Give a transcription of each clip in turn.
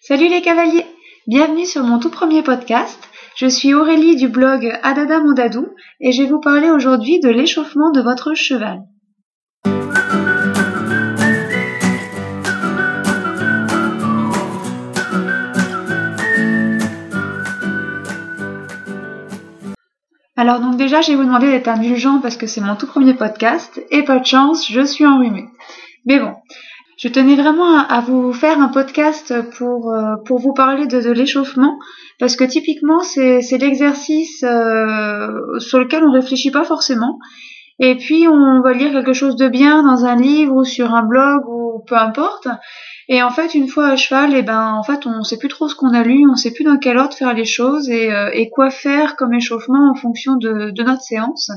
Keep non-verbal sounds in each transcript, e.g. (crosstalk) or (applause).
Salut les cavaliers Bienvenue sur mon tout premier podcast. Je suis Aurélie du blog Adada Mondadou et je vais vous parler aujourd'hui de l'échauffement de votre cheval. Alors donc déjà, je vais vous demander d'être indulgent parce que c'est mon tout premier podcast et pas de chance, je suis enrhumée. Mais bon, je tenais vraiment à, vous faire un podcast pour, euh, pour vous parler de, l'échauffement parce que typiquement c'est, l'exercice euh, sur lequel on réfléchit pas forcément et puis on va lire quelque chose de bien dans un livre ou sur un blog ou peu importe et en fait, une fois à cheval, et eh ben, en fait, on sait plus trop ce qu'on a lu, on sait plus dans quel ordre faire les choses et, euh, et quoi faire comme échauffement en fonction de, de notre séance.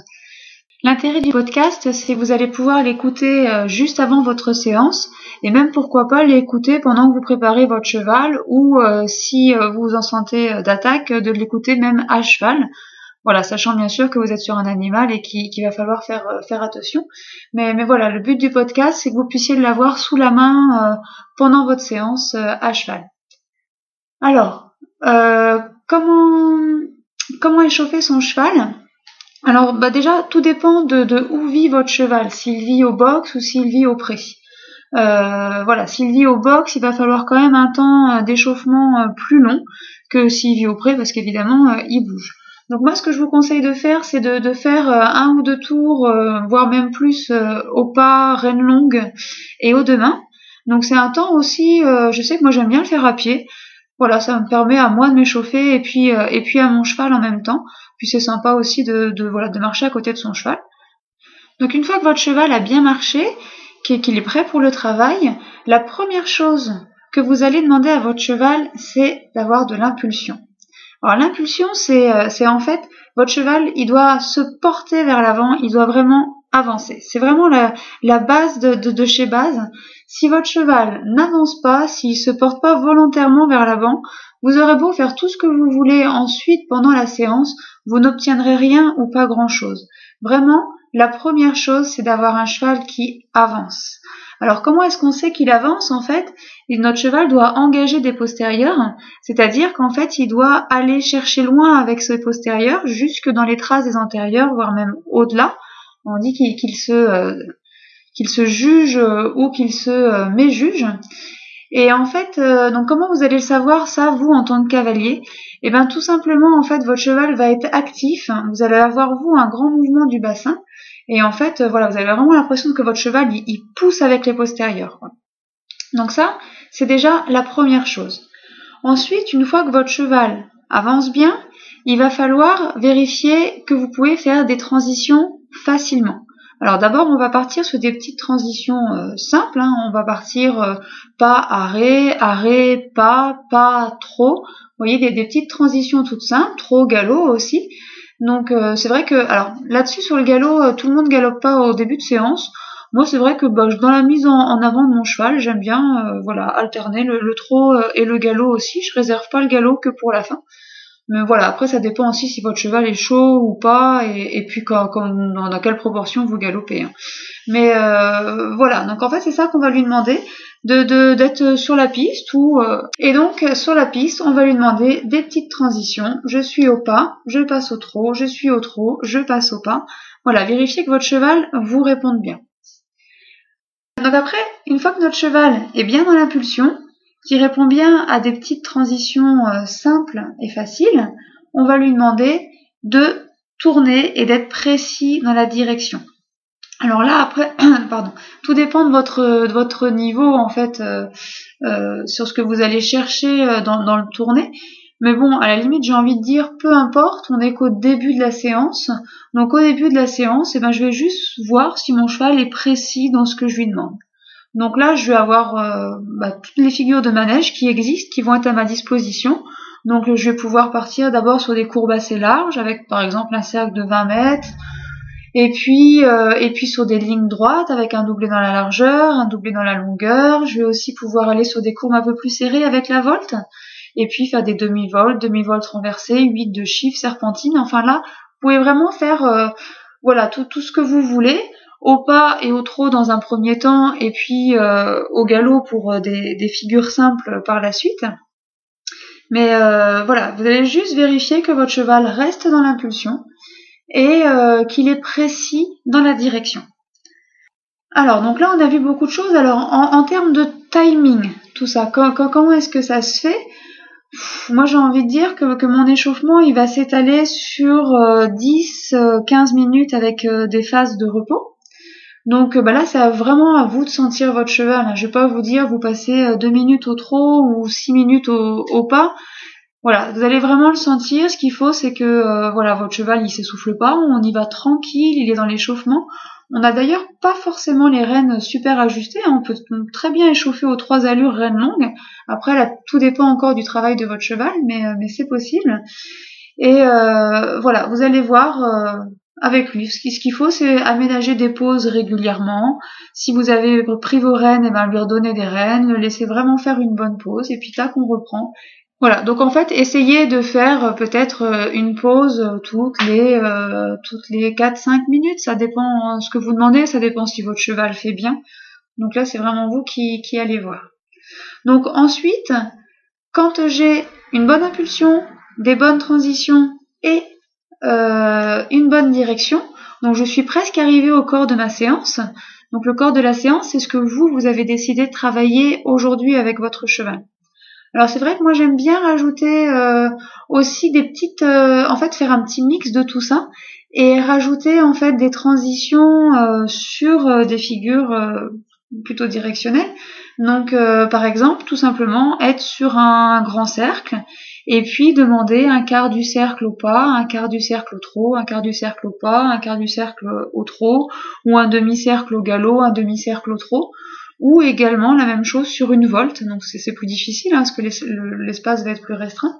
L'intérêt du podcast, c'est que vous allez pouvoir l'écouter euh, juste avant votre séance et même pourquoi pas l'écouter pendant que vous préparez votre cheval ou euh, si vous vous en sentez d'attaque, de l'écouter même à cheval. Voilà, sachant bien sûr que vous êtes sur un animal et qu'il va falloir faire, euh, faire attention. Mais, mais voilà, le but du podcast, c'est que vous puissiez l'avoir sous la main euh, pendant votre séance euh, à cheval. Alors, comment, comment échauffer son cheval? Alors, bah déjà, tout dépend de, de où vit votre cheval, s'il vit au box ou s'il vit au pré. voilà, s'il vit au box, il va falloir quand même un temps d'échauffement plus long que s'il vit au pré, parce qu'évidemment, il bouge. Donc moi, ce que je vous conseille de faire, c'est de, faire euh, un ou deux tours, euh, voire même plus, euh, au pas, reine longue et au deux mains. Donc c'est un temps aussi, je sais que moi j'aime bien le faire à pied. Voilà, ça me permet à moi de m'échauffer et puis et puis à mon cheval en même temps. Puis c'est sympa aussi de, voilà de marcher à côté de son cheval. Donc une fois que votre cheval a bien marché, qu'il est prêt pour le travail, la première chose que vous allez demander à votre cheval, c'est d'avoir de l'impulsion. Alors l'impulsion, c'est euh, c'est en fait votre cheval, il doit se porter vers l'avant, il doit vraiment avancer. C'est vraiment la, base de, de, de, chez base. Si votre cheval n'avance pas, s'il se porte pas volontairement vers l'avant, vous aurez beau faire tout ce que vous voulez ensuite pendant la séance, vous n'obtiendrez rien ou pas grand chose. Vraiment, la première chose, c'est d'avoir un cheval qui avance. Alors comment est-ce qu'on sait qu'il avance en fait? Notre cheval doit engager des postérieurs, c'est-à-dire qu'en fait il doit aller chercher loin avec ses postérieurs, jusque dans les traces des antérieurs, voire même au-delà. On dit qu'il se, euh, qu'il se juge euh, ou qu'il se euh, méjuge. Et en fait, donc comment vous allez le savoir ça, vous en tant que cavalier? Eh bien tout simplement, en fait, votre cheval va être actif. Vous allez avoir vous un grand mouvement du bassin et en fait, euh, voilà, vous avez vraiment l'impression que votre cheval, il, pousse avec les postérieurs. Donc ça, c'est déjà la première chose. Ensuite, une fois que votre cheval avance bien, il va falloir vérifier que vous pouvez faire des transitions facilement. Alors d'abord, on va partir sur des petites transitions euh, simples. Hein. On va partir euh, pas, arrêt, arrêt, pas, pas, trop. Vous voyez, des, petites transitions toutes simples, trop, galop aussi. Donc euh, c'est vrai que alors là-dessus sur le galop, tout le monde galope pas au début de séance. Moi c'est vrai que bah, dans la mise en, avant de mon cheval, j'aime bien voilà alterner le, le trot et le galop aussi. Je réserve pas le galop que pour la fin. Mais voilà, après ça dépend aussi si votre cheval est chaud ou pas, et, puis quand, dans, quelle proportion vous galopez. Hein. Mais euh, voilà, donc en fait c'est ça qu'on va lui demander, de d'être sur la piste ou euh, et donc sur la piste on va lui demander des petites transitions. Je suis au pas, je passe au trot, je suis au trot, je passe au pas. Voilà, vérifiez que votre cheval vous réponde bien. Donc après, une fois que notre cheval est bien dans l'impulsion, qui répond bien à des petites transitions euh, simples et faciles, on va lui demander de tourner et d'être précis dans la direction. Alors là, après, (clears throat) pardon, tout dépend de votre, de votre niveau en fait euh, euh, sur ce que vous allez chercher dans, le tourner. Mais bon, à la limite, j'ai envie de dire, peu importe, on est qu'au début de la séance. Donc au début de la séance, eh ben, je vais juste voir si mon cheval est précis dans ce que je lui demande. Donc là, je vais avoir euh, bah, toutes les figures de manège qui existent, qui vont être à ma disposition. Donc je vais pouvoir partir d'abord sur des courbes assez larges, avec par exemple un cercle de 20 mètres, et puis euh, et puis sur des lignes droites avec un doublé dans la largeur, un doublé dans la longueur. Je vais aussi pouvoir aller sur des courbes un peu plus serrées avec la volte, et puis faire des demi-voltes, demi-voltes renversées, 8 de chiffres, serpentines. Enfin là, vous pouvez vraiment faire euh, voilà tout ce que vous voulez au pas et au trot dans un premier temps, et puis euh, au galop pour euh, des, figures simples par la suite. Mais euh, voilà, vous allez juste vérifier que votre cheval reste dans l'impulsion et qu'il est précis dans la direction. Alors, donc là, on a vu beaucoup de choses. Alors, en, termes de timing, tout ça, comment est-ce que ça se fait? Moi, j'ai envie de dire que, mon échauffement, il va s'étaler sur 10-15 euh, minutes avec des phases de repos. Donc bah là, c'est vraiment à vous de sentir votre cheval. Hein. Je vais pas vous dire vous passez deux minutes au trot ou six minutes au pas. Voilà, vous allez vraiment le sentir. Ce qu'il faut, c'est que euh, voilà, votre cheval il s'essouffle pas, on y va tranquille, il est dans l'échauffement. On n'a d'ailleurs pas forcément les rênes super ajustées. Hein. On peut très bien échauffer aux trois allures rênes longues. Après, là, tout dépend encore du travail de votre cheval, mais, euh, c'est possible. Et euh, voilà, vous allez voir avec lui. Ce qu'il faut, c'est aménager des pauses régulièrement. Si vous avez pris vos rênes, et eh ben lui redonner des rênes, le laisser vraiment faire une bonne pause, et puis là qu'on reprend. Voilà, donc en fait, essayez de faire euh, peut-être euh, une pause euh, toutes les toutes les 4-5 minutes, ça dépend hein, ce que vous demandez, ça dépend si votre cheval fait bien. Donc là, c'est vraiment vous qui, qui allez voir. Donc ensuite, quand j'ai une bonne impulsion, des bonnes transitions et une bonne direction, donc je suis presque arrivée au corps de ma séance. Donc le corps de la séance, c'est ce que vous, vous avez décidé de travailler aujourd'hui avec votre cheval. Alors c'est vrai que moi j'aime bien rajouter euh, aussi des petites, euh, en fait faire un petit mix de tout ça et rajouter en fait des transitions euh, sur des figures plutôt directionnelles. Donc par exemple tout simplement être sur un grand cercle et puis demander un quart du cercle au pas, un quart du cercle au trot, un quart du cercle au pas, un quart du cercle au trot ou un demi-cercle au galop, un demi-cercle au trot ou également la même chose sur une volte, donc c'est plus difficile hein, parce que l'espace va être plus restreint.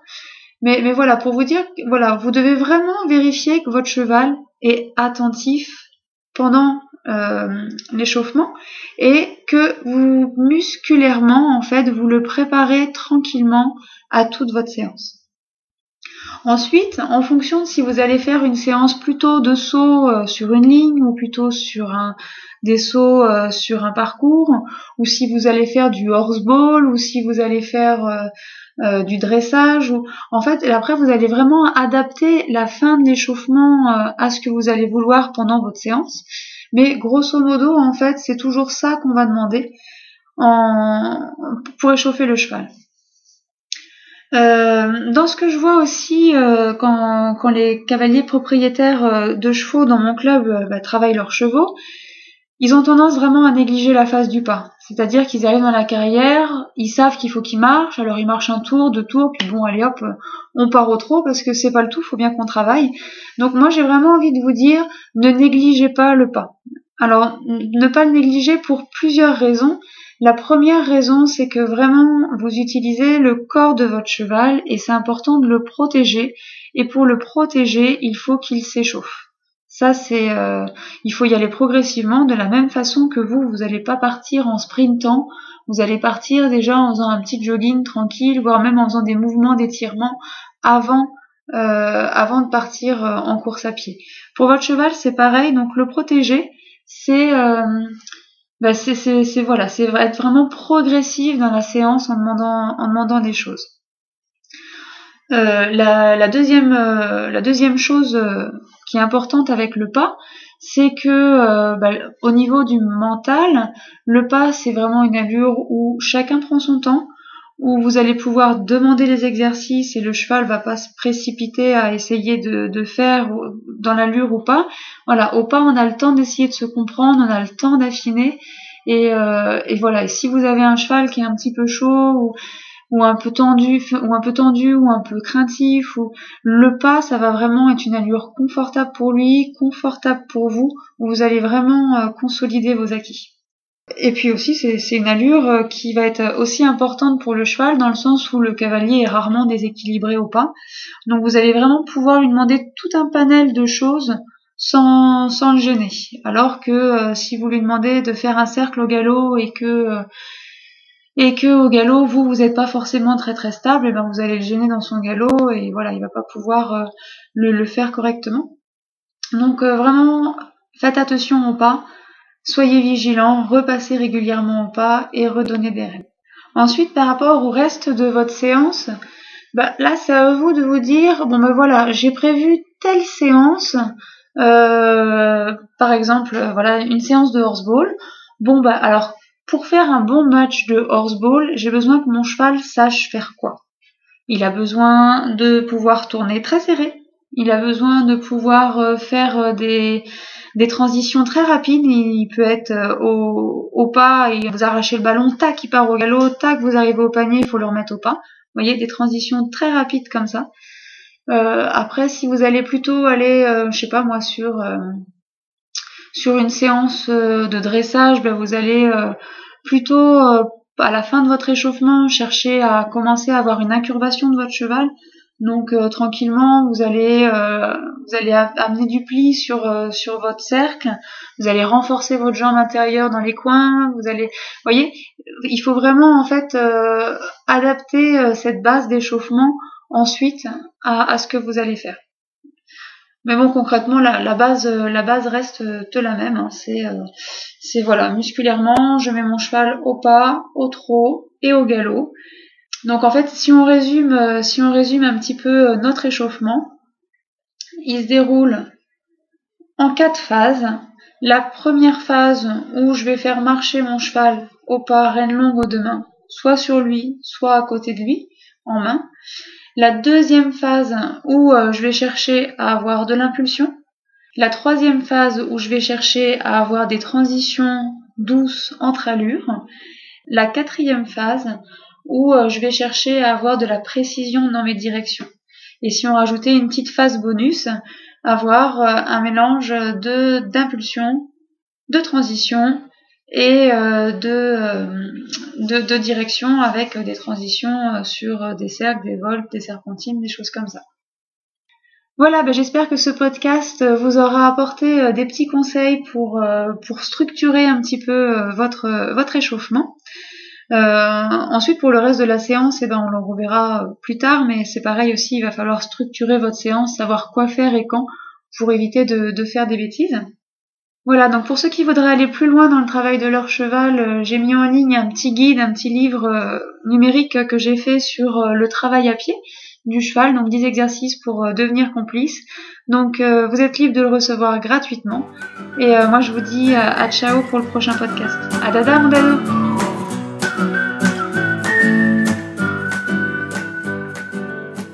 Mais, mais voilà, pour vous dire, voilà, vous devez vraiment vérifier que votre cheval est attentif pendant euh, l'échauffement et que vous musculairement en fait vous le préparez tranquillement à toute votre séance. Ensuite, en fonction de si vous allez faire une séance plutôt de saut euh, sur une ligne ou plutôt sur un, des sauts euh, sur un parcours, ou si vous allez faire du horseball, ou si vous allez faire euh, du dressage, ou en fait, après vous allez vraiment adapter la fin de l'échauffement à ce que vous allez vouloir pendant votre séance. Mais grosso modo, en fait, c'est toujours ça qu'on va demander pour échauffer le cheval. Euh, dans ce que je vois aussi euh, quand, les cavaliers propriétaires euh, de chevaux dans mon club bah, travaillent leurs chevaux, ils ont tendance vraiment à négliger la phase du pas. C'est-à-dire qu'ils arrivent dans la carrière, ils savent qu'il faut qu'ils marchent, alors ils marchent un tour, deux tours, puis bon allez hop, on part au trot parce que c'est pas le tout, faut bien qu'on travaille. Donc moi j'ai vraiment envie de vous dire, ne négligez pas le pas. Alors ne pas le négliger pour plusieurs raisons. La première raison, c'est que vraiment vous utilisez le corps de votre cheval et c'est important de le protéger. Et pour le protéger, il faut qu'il s'échauffe. Ça, c'est, euh, il faut y aller progressivement, de la même façon que vous, vous n'allez pas partir en sprintant. Vous allez partir déjà en faisant un petit jogging tranquille, voire même en faisant des mouvements d'étirement avant euh, avant de partir euh, en course à pied. Pour votre cheval, c'est pareil. Donc le protéger, c'est bah c'est voilà, c'est être vraiment progressif dans la séance en demandant en demandant des choses. Euh, la, la, deuxième euh, la deuxième chose euh, qui est importante avec le pas, c'est que bah, au niveau du mental, le pas c'est vraiment une allure où chacun prend son temps, où vous allez pouvoir demander les exercices et le cheval va pas se précipiter à essayer de, faire dans l'allure ou pas. Voilà, au pas on a le temps d'essayer de se comprendre, on a le temps d'affiner et, voilà. Si vous avez un cheval qui est un petit peu chaud ou, ou un peu tendu ou un peu tendu ou un peu craintif ou le pas ça va vraiment être une allure confortable pour lui confortable pour vous où vous allez vraiment euh, consolider vos acquis et puis aussi, c'est une allure euh, qui va être aussi importante pour le cheval dans le sens où le cavalier est rarement déséquilibré au pas. Donc vous allez vraiment pouvoir lui demander tout un panel de choses sans, le gêner. Alors que euh, si vous lui demandez de faire un cercle au galop et que et que au galop vous vous n'êtes pas forcément très très stable, et ben vous allez le gêner dans son galop et voilà il va pas pouvoir le, le, faire correctement. Donc vraiment faites attention au pas Soyez vigilant, repassez régulièrement au pas et redonnez des rênes. Ensuite, par rapport au reste de votre séance, bah, là, c'est à vous de vous dire, bon ben voilà, j'ai prévu telle séance, euh, par exemple, euh, voilà, une séance de horseball. Bon bah alors, pour faire un bon match de horseball, j'ai besoin que mon cheval sache faire quoi. Il a besoin de pouvoir tourner très serré. Il a besoin de pouvoir euh, faire des, des transitions très rapides. Il peut être au, au pas et vous arrachez le ballon, tac, il part au galop, tac, vous arrivez au panier, il faut le remettre au pas. Vous voyez, des transitions très rapides comme ça. Euh, après, si vous allez plutôt aller, euh, je sais pas moi, sur euh, sur une séance de dressage, ben vous allez plutôt à la fin de votre échauffement chercher à commencer à avoir une incurvation de votre cheval. Donc tranquillement, vous allez vous allez amener du pli sur sur votre cercle, vous allez renforcer votre jambe intérieure dans les coins, vous allez voyez, il faut vraiment en fait adapter cette base d'échauffement ensuite à, ce que vous allez faire. Mais bon, concrètement, la, base, la base reste la même. Hein. C'est, euh, c'est voilà, musculairement, je mets mon cheval au pas, au trot et au galop. Donc en fait, si on résume, euh, si on résume un petit peu euh, notre échauffement, il se déroule en quatre phases. La première phase où je vais faire marcher mon cheval au pas, reine longue aux deux mains, soit sur lui, soit à côté de lui, en main. La deuxième phase où euh, je vais chercher à avoir de l'impulsion. La troisième phase où je vais chercher à avoir des transitions douces entre allures. La quatrième phase où euh, je vais chercher à avoir de la précision dans mes directions. Et si on rajoutait une petite phase bonus, avoir euh, un mélange d'impulsion, de transition et euh, euh, de, de, direction avec des transitions euh, sur des cercles, des volts, des serpentines, des choses comme ça. Voilà, ben j'espère que ce podcast vous aura apporté des petits conseils pour, pour structurer un petit peu votre, votre échauffement. ensuite, pour le reste de la séance, eh ben, on le reverra plus tard, mais c'est pareil aussi, il va falloir structurer votre séance, savoir quoi faire et quand pour éviter de, de faire des bêtises. Voilà, donc pour ceux qui voudraient aller plus loin dans le travail de leur cheval, euh, j'ai mis en ligne un petit guide, un petit livre euh, numérique que j'ai fait sur euh, le travail à pied du cheval, donc 10 exercices pour devenir complice. Donc vous êtes libre de le recevoir gratuitement. Et moi je vous dis à ciao pour le prochain podcast. À dada mon dado